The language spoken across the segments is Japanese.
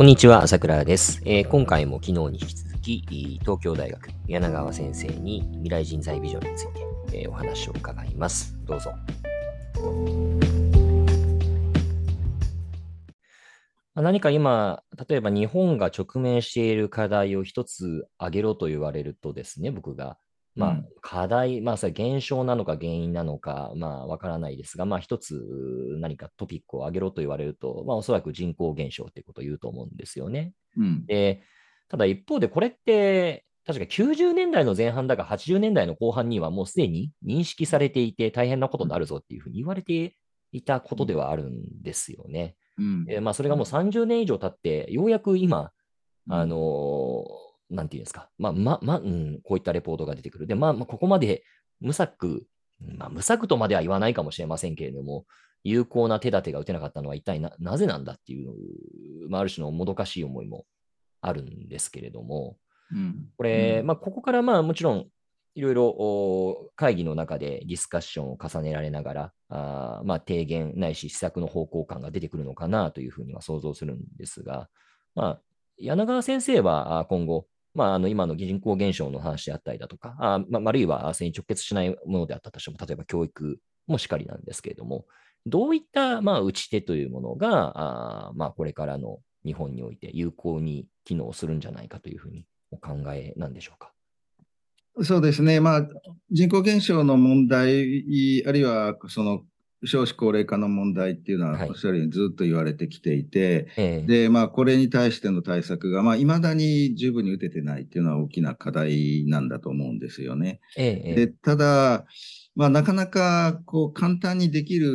こんにちは、朝倉です、えー、今回も昨日に引き続き、東京大学柳川先生に未来人材ビジョンについて、えー、お話を伺います。どうぞ。何か今、例えば日本が直面している課題を一つ挙げろと言われるとですね、僕が。まあ、課題、まあ、それ現象なのか原因なのか、まあ、わからないですが、まあ、一つ何かトピックを挙げろと言われると、まあ、おそらく人口減少っていうことを言うと思うんですよね。うん、で、ただ一方で、これって、確か90年代の前半だか80年代の後半にはもうすでに認識されていて大変なことになるぞっていうふうに言われていたことではあるんですよね。うん、えまあ、それがもう30年以上経って、ようやく今、あのーなんていうんですか、まあ、ま、ま、うん、こういったレポートが出てくる。で、まあ、まあ、ここまで無策、まあ、無策とまでは言わないかもしれませんけれども、有効な手立てが打てなかったのは一体ななぜなんだっていう、まあ、ある種のもどかしい思いもあるんですけれども、うん、これ、うん、まあ、ここからまあもちろんいろいろ会議の中でディスカッションを重ねられながら、あまあ、提言ないし施策の方向感が出てくるのかなというふうには想像するんですが、まあ、柳川先生は今後、まあ、あの今の人口減少の話であったりだとか、あまあ、あるいはそれに直結しないものであったとしても、例えば教育もしかりなんですけれども、どういった、まあ、打ち手というものが、あまあ、これからの日本において有効に機能するんじゃないかというふうにお考えなんでしょうか？そうですね、まあ、人口減少の問題、あるいはその少子高齢化の問題っていうのは、おっしゃるようにずっと言われてきていて、はい、で、まあ、これに対しての対策が、まあ、未だに十分に打ててないっていうのは大きな課題なんだと思うんですよね。でただ、まあ、なかなか、こう、簡単にできる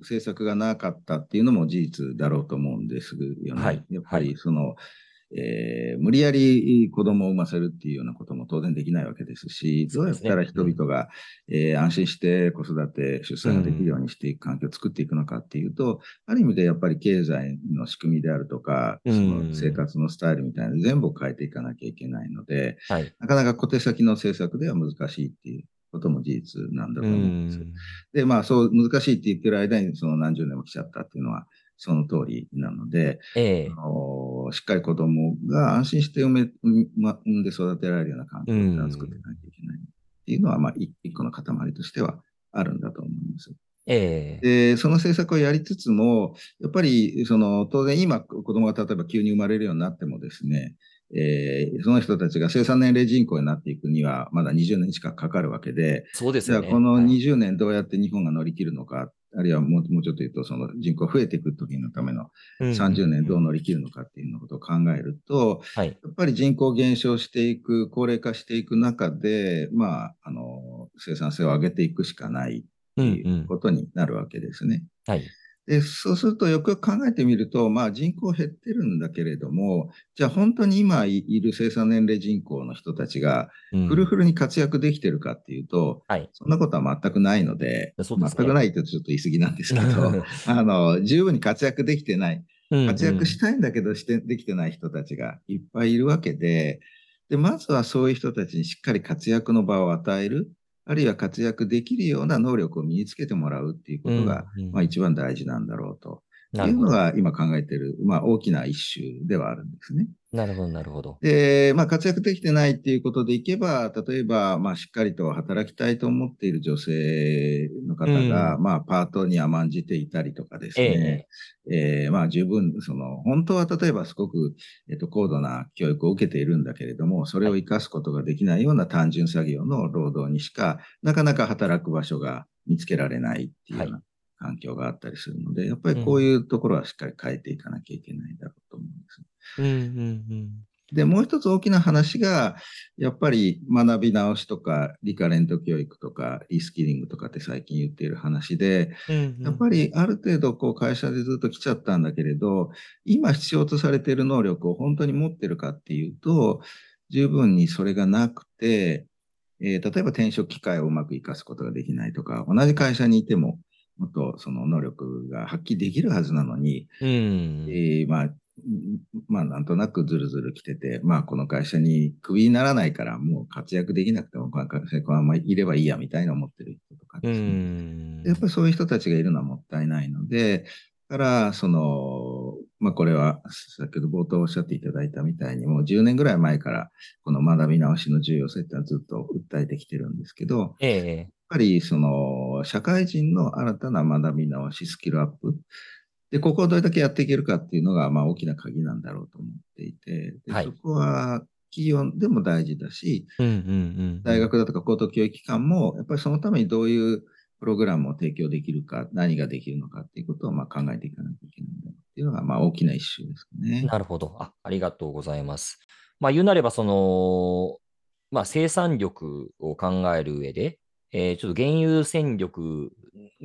政策がなかったっていうのも事実だろうと思うんですよね。はい、やっぱり、その、はいえー、無理やり子供を産ませるっていうようなことも当然できないわけですし、どうやったら人々が、えー、安心して子育て、出産ができるようにしていく環境を作っていくのかっていうと、ある意味でやっぱり経済の仕組みであるとか、その生活のスタイルみたいなの全部変えていかなきゃいけないので、はい、なかなか小手先の政策では難しいっていうことも事実なんだと思うんです。で、まあそう難しいって言ってる間にその何十年も来ちゃったっていうのは、その通りなので、ええ、あのしっかり子供が安心して産め、ま、産んで育てられるような環境を作っていかなきゃいけないっていうのは、まあ、一個の塊としてはあるんだと思います。ええ、で、その政策をやりつつも、やっぱり、その、当然今、子供が例えば急に生まれるようになってもですね、えー、その人たちが生産年齢人口になっていくには、まだ20年近くかかるわけで、そうですね。この20年どうやって日本が乗り切るのかあるいはもうもうちょっと言うと、その人口増えていく時のための30年どう乗り切るのかっていうのことを考えると、やっぱり人口減少していく、高齢化していく中で、まあ、あの、生産性を上げていくしかないっていうことになるわけですね。はい。で、そうするとよくよく考えてみると、まあ人口減ってるんだけれども、じゃあ本当に今いる生産年齢人口の人たちがフルフルに活躍できてるかっていうと、うんはい、そんなことは全くないので、でね、全くないってちょっと言い過ぎなんですけど、あの、十分に活躍できてない、活躍したいんだけどしてできてない人たちがいっぱいいるわけで、で、まずはそういう人たちにしっかり活躍の場を与える。あるいは活躍できるような能力を身につけてもらうっていうことが、うんうん、まあ、一番大事なんだろうというのが今考えている、まあ、大きな一種ではあるんですね。なるほど、なるほど。で、まあ、活躍できてないっていうことでいけば、例えば、まあ、しっかりと働きたいと思っている女性の方が、うん、まあ、パートに甘んじていたりとかですね、えー、えー、まあ、十分、その、本当は例えばすごく、えっ、と、高度な教育を受けているんだけれども、それを活かすことができないような単純作業の労働にしか、なかなか働く場所が見つけられないっていうような、はい環境があったりするので、やっぱりこういうところはしっかり変えていかなきゃいけないだろうと思うんです。で、もう一つ大きな話が、やっぱり学び直しとか、リカレント教育とか、リスキリングとかって最近言っている話で、うんうん、やっぱりある程度こう会社でずっと来ちゃったんだけれど、今必要とされている能力を本当に持ってるかっていうと、十分にそれがなくて、えー、例えば転職機会をうまく活かすことができないとか、同じ会社にいても、もっとその能力が発揮できるはずなのに、うん、えー、まあ、まあ、なんとなくずるずる来てて、まあ、この会社にクビにならないから、もう活躍できなくても、この会社にこのままいればいいやみたいな思ってる人とかですね。やっぱりそういう人たちがいるのはもったいないので、から、その、まあ、これは先ほど冒頭おっしゃっていただいたみたいに、もう10年ぐらい前から、この学び直しの重要性ってのはずっと訴えてきてるんですけど、ええ、ぱりその社会人の新たな学び直し、スキルアップ、で、ここをどれだけやっていけるかっていうのが、まあ、大きな鍵なんだろうと思っていて、ではい、そこは企業でも大事だし、大学だとか高等教育機関も、やっぱりそのためにどういうプログラムを提供できるか、何ができるのかっていうことをまあ考えていかなきゃいけないんだっていうのがまあ大きな一周ですね。なるほどあ。ありがとうございます。まあ、言うなれば、その、まあ、生産力を考える上で、えー、ちょっと原油戦力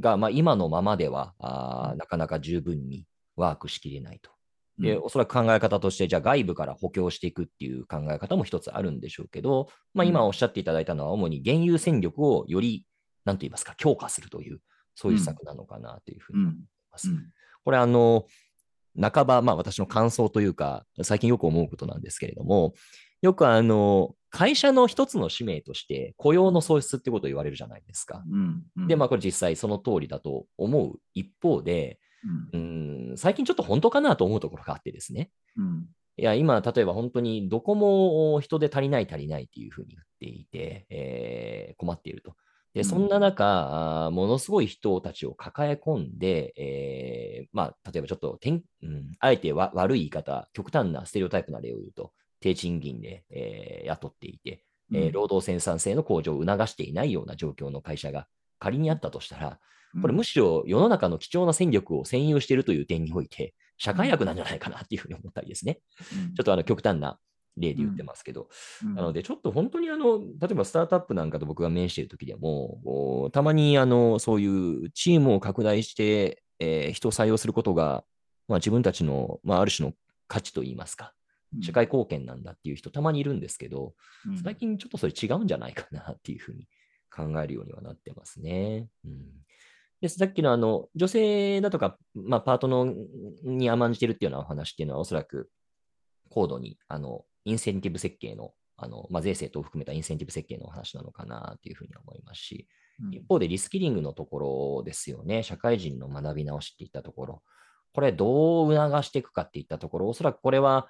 が、まあ、今のままではあなかなか十分にワークしきれないと。で、おそらく考え方として、じゃあ外部から補強していくっていう考え方も一つあるんでしょうけど、まあ、今おっしゃっていただいたのは、主に原油戦力をよりなんと言いますか、強化するという、そういう施策なのかなというふうに思います。うん。うん、これ、あの、半ば、まあ私の感想というか、最近よく思うことなんですけれども、よくあの、会社の一つの使命として雇用の創出ってことを言われるじゃないですか。うんうん、で、まあこれ実際その通りだと思う一方で、うん、うん最近ちょっと本当かなと思うところがあってですね。うん、いや、今、例えば本当にどこも人で足りない足りないっていうふうに言っていて、えー、困っていると。で、そんな中、ものすごい人たちを抱え込んで、えー、まあ、例えばちょっとうん、あえて悪い言い方、極端なステレオタイプな例を言うと、低賃金で、えー、雇っていて、えー、労働生産性の向上を促していないような状況の会社が仮にあったとしたら、これむしろ世の中の貴重な戦力を占有しているという点において、社会悪なんじゃないかなっていうふうに思ったりですね。ちょっとあの極端な例で言ってますけど、うん、なので、ちょっと本当にあの、例えばスタートアップなんかと僕が面している時でも、たまにあのそういうチームを拡大して、えー、人を採用することが、まあ、自分たちの、まあ、ある種の価値といいますか、社会貢献なんだっていう人たまにいるんですけど、うん、最近ちょっとそれ違うんじゃないかなっていうふうに考えるようにはなってますね。うん。でさっきのあの女性だとか、まあ、パートのに甘んじてるっていうようなお話っていうのは、おそらく高度にあのインセンティブ設計の、あのまあ、税制等を含めたインセンティブ設計のお話なのかなというふうに思いますし、一方でリスキリングのところですよね、社会人の学び直しっていったところ、これどう促していくかっていったところ、おそらくこれは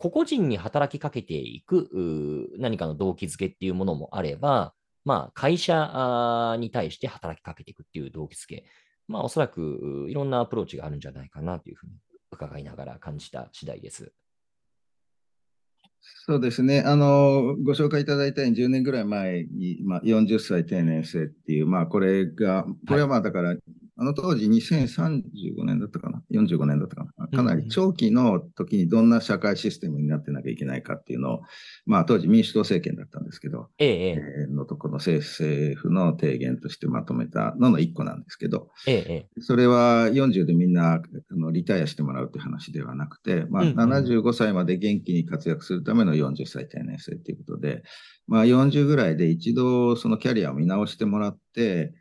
個々人に働きかけていく何かの動機づけっていうものもあれば、まあ、会社に対して働きかけていくっていう動機づけ、まあ、おそらくいろんなアプローチがあるんじゃないかなというふうに伺いながら感じた次第です。そうですね。あの、ご紹介いただいたように10年ぐらい前に、まあ、40歳定年制っていう、まあ、これが、これはまあ、だから、あの当時2035年だったかな ?45 年だったかな？かなり長期の時にどんな社会システムになってなきゃいけないかっていうのを、まあ当時民主党政権だったんですけど、ええのところの政府の提言としてまとめたのの一個なんですけど、ええ、それは40でみんなあのリタイアしてもらうという話ではなくて、まあ75歳まで元気に活躍するための40歳定年制ということで、まあ40ぐらいで一度そのキャリアを見直してもらって、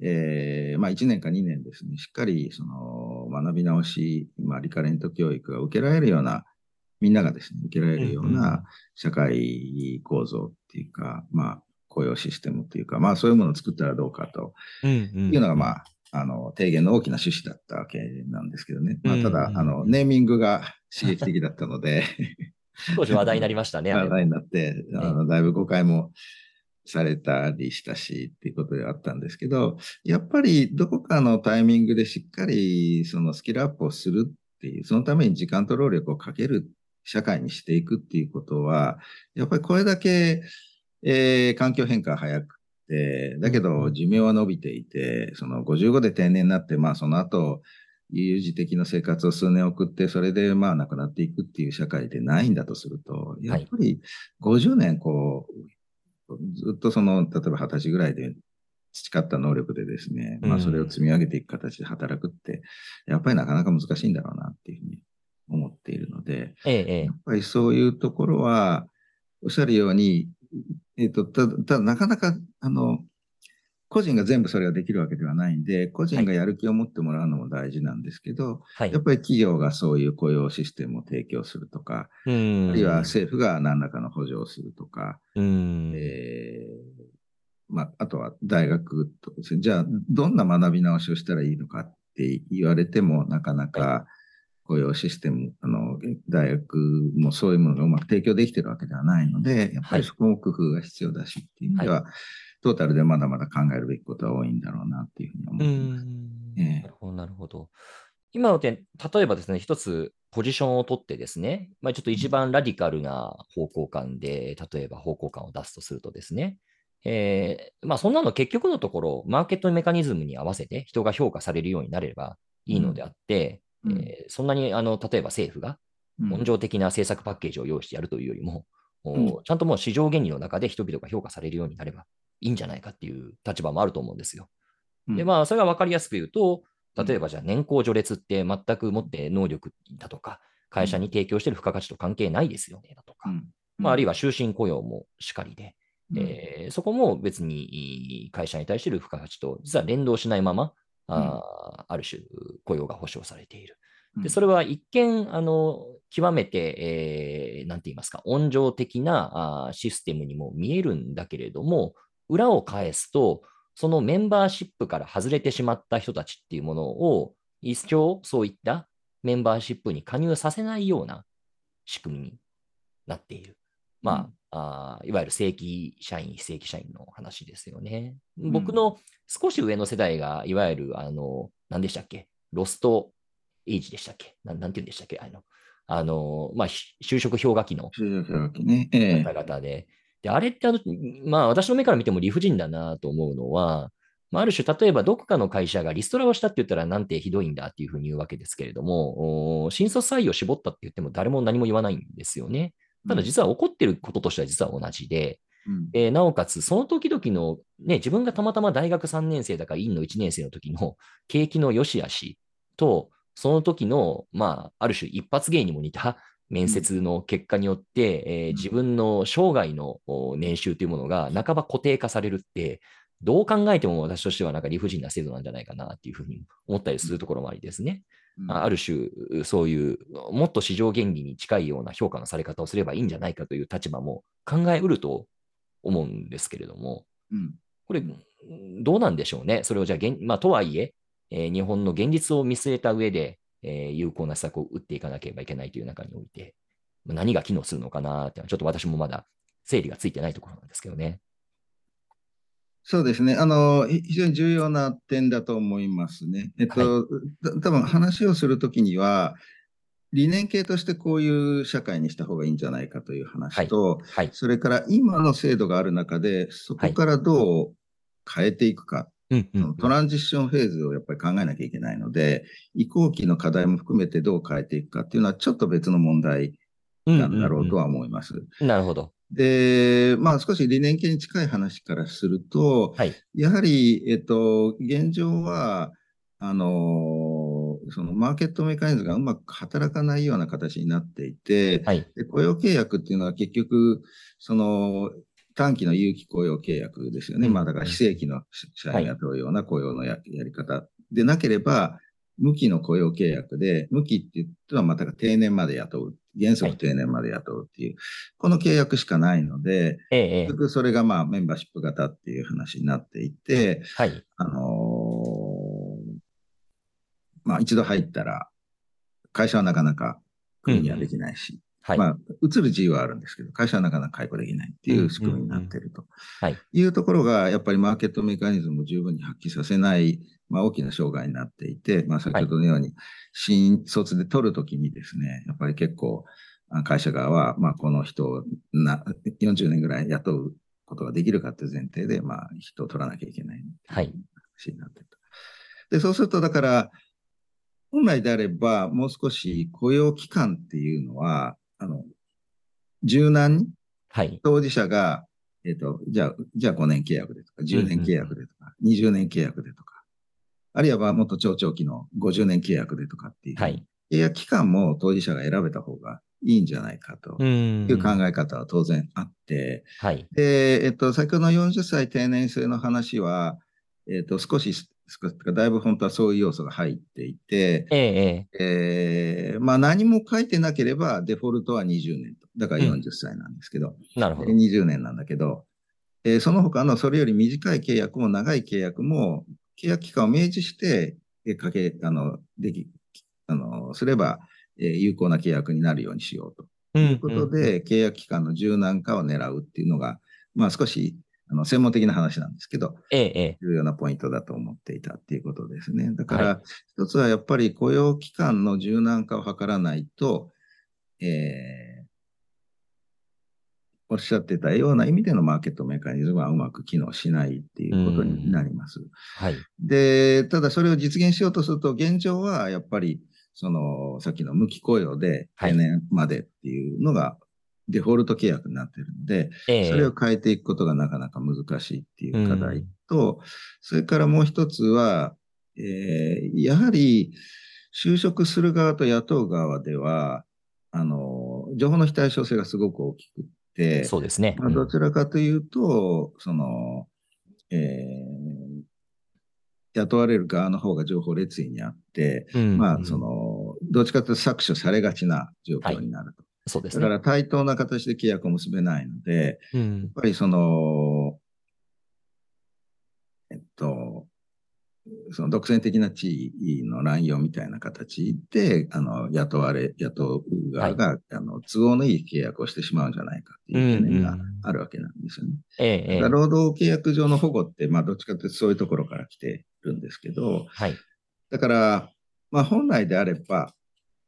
えー、まあ1年か2年ですね、しっかりその学び直し、まあリカレント教育が受けられるような、みんながですね、受けられるような社会構造っていうか、まあ雇用システムっていうか、まあそういうものを作ったらどうかというのが、まあ、あの、提言の大きな趣旨だったわけなんですけどね。まあ、ただ、あの、ネーミングが刺激的だったので。当時話題になりましたね。話題になって、あのだいぶ誤解もされたりしたしっていうことではあったんですけど、やっぱりどこかのタイミングでしっかりそのスキルアップをするっていう、そのために時間と労力をかける社会にしていくっていうことは、やっぱりこれだけ、えー、環境変化が早くて、だけど寿命は伸びていて、その55で定年になって、まあその後、有事的な生活を数年送って、それでまあ亡くなっていくっていう社会でないんだとすると、やっぱり50年こう、ずっとその、例えば二十歳ぐらいで培った能力でですね、まあそれを積み上げていく形で働くって、やっぱりなかなか難しいんだろうなっていうふうに思っているので、ええ、やっぱりそういうところは、おっしゃるように、えっ、ー、と、ただ、ただなかなか、あの、個人が全部それができるわけではないんで、個人がやる気を持ってもらうのも大事なんですけど、はい、やっぱり企業がそういう雇用システムを提供するとか、あるいは政府が何らかの補助をするとか、えー、まあ、あとは大学とかじゃあどんな学び直しをしたらいいのかって言われてもなかなか、雇用システム、あの、大学もそういうものがうまく提供できてるわけではないので、やっぱりそこも工夫が必要だしっていう意味では、はい、トータルでまだまだ考えるべきことは多いんだろうなっていうふうに思います。えー、なるほど、なるほど。今の点、例えばですね、一つポジションを取ってですね、まあ、ちょっと一番ラディカルな方向感で、例えば方向感を出すとするとですね、えー、まあそんなの結局のところ、マーケットメカニズムに合わせて人が評価されるようになればいいのであって、うん、えー、そんなにあの例えば政府が温情的な政策パッケージを用意してやるというよりも、うん、ちゃんともう市場原理の中で人々が評価されるようになればいいんじゃないかっていう立場もあると思うんですよ。で、まあ、それが分かりやすく言うと、例えばじゃあ年功序列って全く持って能力だとか、会社に提供している付加価値と関係ないですよねだとか、まあ、あるいは終身雇用もしかりで、えー、そこも別に会社に対してる付加価値と実は連動しないまま、あある種雇用が保障されている。でそれは一見、あの極めて、えー、なんて言いますか、温情的なあシステムにも見えるんだけれども、裏を返すと、そのメンバーシップから外れてしまった人たちっていうものを、一生そういったメンバーシップに加入させないような仕組みになっている。まあ、あいわゆる正規社員、非正規社員の話ですよね。僕の少し上の世代が、いわゆる、あの、何でしたっけ？ロストエイジでしたっけ？なんなんて言うんでしたっけ？あの、あの、まあ、就職氷河期の方々で、で、あれってあの、まあ私の目から見ても理不尽だなと思うのは、まあ、ある種、例えばどこかの会社がリストラをしたって言ったらなんてひどいんだっていうふうに言うわけですけれども、新卒採用絞ったって言っても誰も何も言わないんですよね。ただ実は起こってることとしては実は同じで、うん、えー、なおかつその時々の、ね、自分がたまたま大学3年生だから院の1年生の時の景気の良し悪しと、その時の、まあ、ある種一発芸にも似た面接の結果によって、うん、えー、自分の生涯の年収というものが半ば固定化されるって、どう考えても私としてはなんか理不尽な制度なんじゃないかなっていうふうに思ったりするところもありですね。うん、ある種、そういうもっと市場原理に近いような評価のされ方をすればいいんじゃないかという立場も考えうると思うんですけれども、うん、これ、どうなんでしょうね。それをじゃあ、まあ、とはいええー、日本の現実を見据えた上で、えー、有効な施策を打っていかなければいけないという中において、何が機能するのかなってちょっと私もまだ整理がついてないところなんですけどね。そうですね。あの、非常に重要な点だと思いますね。えっと、はい、多分話をするときには、理念系としてこういう社会にした方がいいんじゃないかという話と、はいはい、それから今の制度がある中で、そこからどう変えていくかうんうん、トランジッションフェーズをやっぱり考えなきゃいけないので、移行期の課題も含めてどう変えていくかっていうのはちょっと別の問題なんだろうとは思います。うんうんうん、なるほど。で、まあ少し理念系に近い話からすると、はい、やはり、えっと、現状は、あのそのマーケットメカニズムがうまく働かないような形になっていて、はい、で雇用契約っていうのは結局、その短期の有期雇用契約ですよね。まあだから非正規の社員雇うような雇用のやり方でなければ、無期の雇用契約で、無期って言ってはまた定年まで雇う。原則定年まで雇うっていう、この契約しかないので、ええ、それがまあメンバーシップ型っていう話になっていて、はい、あのー、まあ一度入ったら、会社はなかなか組にはできないし、はい、まあ、移る自由はあるんですけど、会社はなかなか解雇できないっていう仕組みになっていると。い。うところが、やっぱりマーケットメカニズムを十分に発揮させない、まあ、大きな障害になっていて、まあ、先ほどのように、新卒で取るときにですね、やっぱり結構、会社側は、まあ、この人をな40年ぐらい雇うことができるかという前提で、まあ、人を取らなきゃいけないはい。話になっていると。で、そうすると、だから、本来であれば、もう少し雇用期間っていうのは、あの、柔軟に、はい、当事者が、えっ、ー、と、じゃあ、じゃあ5年契約でとか、10年契約でとか、うんうん、20年契約でとか、あるいはもっと超長期の50年契約でとかっていう、はい、契約期間も当事者が選べた方がいいんじゃないかと。いう考え方は当然あって、はい、で、えっ、ー、と、先ほどの40歳定年制の話は、えっ、ー、と、少しだいぶ本当はそういう要素が入っていて、えええー、まあ何も書いてなければデフォルトは20年と。だから40歳なんですけど、うん、なるほど。20年なんだけど、えー、その他のそれより短い契約も長い契約も、契約期間を明示して、かけ、あの、でき、あの、すればえー、有効な契約になるようにしようと。ということで、契約期間の柔軟化を狙うっていうのが、まあ少しあの専門的な話なんですけど、ええ、重要なポイントだと思っていたっていうことですね。だから、一つはやっぱり雇用期間の柔軟化を図らないと、えー、おっしゃってたような意味でのマーケットメカニズムはうまく機能しないっていうことになります。はい、で、ただそれを実現しようとすると、現状はやっぱり、その、さっきの無期雇用で定年までっていうのがデフォルト契約になっているので、えー、それを変えていくことがなかなか難しいっていう課題と、うん、それからもう一つは、えー、やはり就職する側と雇う側では、あの、情報の非対称性がすごく大きくて、そうですね。まあ、どちらかというと、その、えー、雇われる側の方が情報列位にあって、うん、まあ、その、どっちかというと搾取されがちな状況になると。はいそうですね。だから対等な形で契約を結べないので、うん、やっぱりその、えっと、その独占的な地位の乱用みたいな形で、あの、雇われ、雇う側が、はい、あの、都合のいい契約をしてしまうんじゃないかっていう懸念があるわけなんですよね。うんうん、労働契約上の保護って、まあ、どっちかというとそういうところから来てるんですけど、はい、だから、まあ、本来であれば、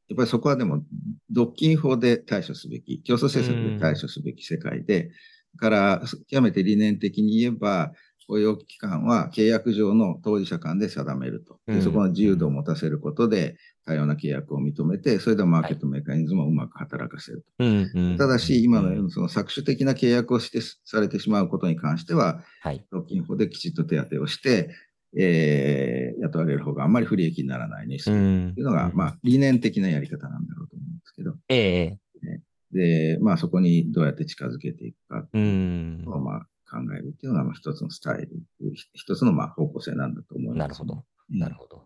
やっぱりそこはでも、独禁法で対処すべき、競争政策で対処すべき世界で、から、極めて理念的に言えば、雇用期間は契約上の当事者間で定めると。でそこの自由度を持たせることで、多様な契約を認めて、それでマーケットメカニズムをうまく働かせると。ただし、今のようなその搾取的な契約をしてされてしまうことに関しては、独禁法できちっと手当てをして、えー、雇われる方があんまり不利益にならないにするっていうのが、うん、まあ、理念的なやり方なんだろうと思うんですけど。ええで、まあ、そこにどうやって近づけていくかっていうのを、まあ、考えるっていうのが、まあ、一つのスタイル、一つの、まあ、方向性なんだと思います。なるほど。なるほど。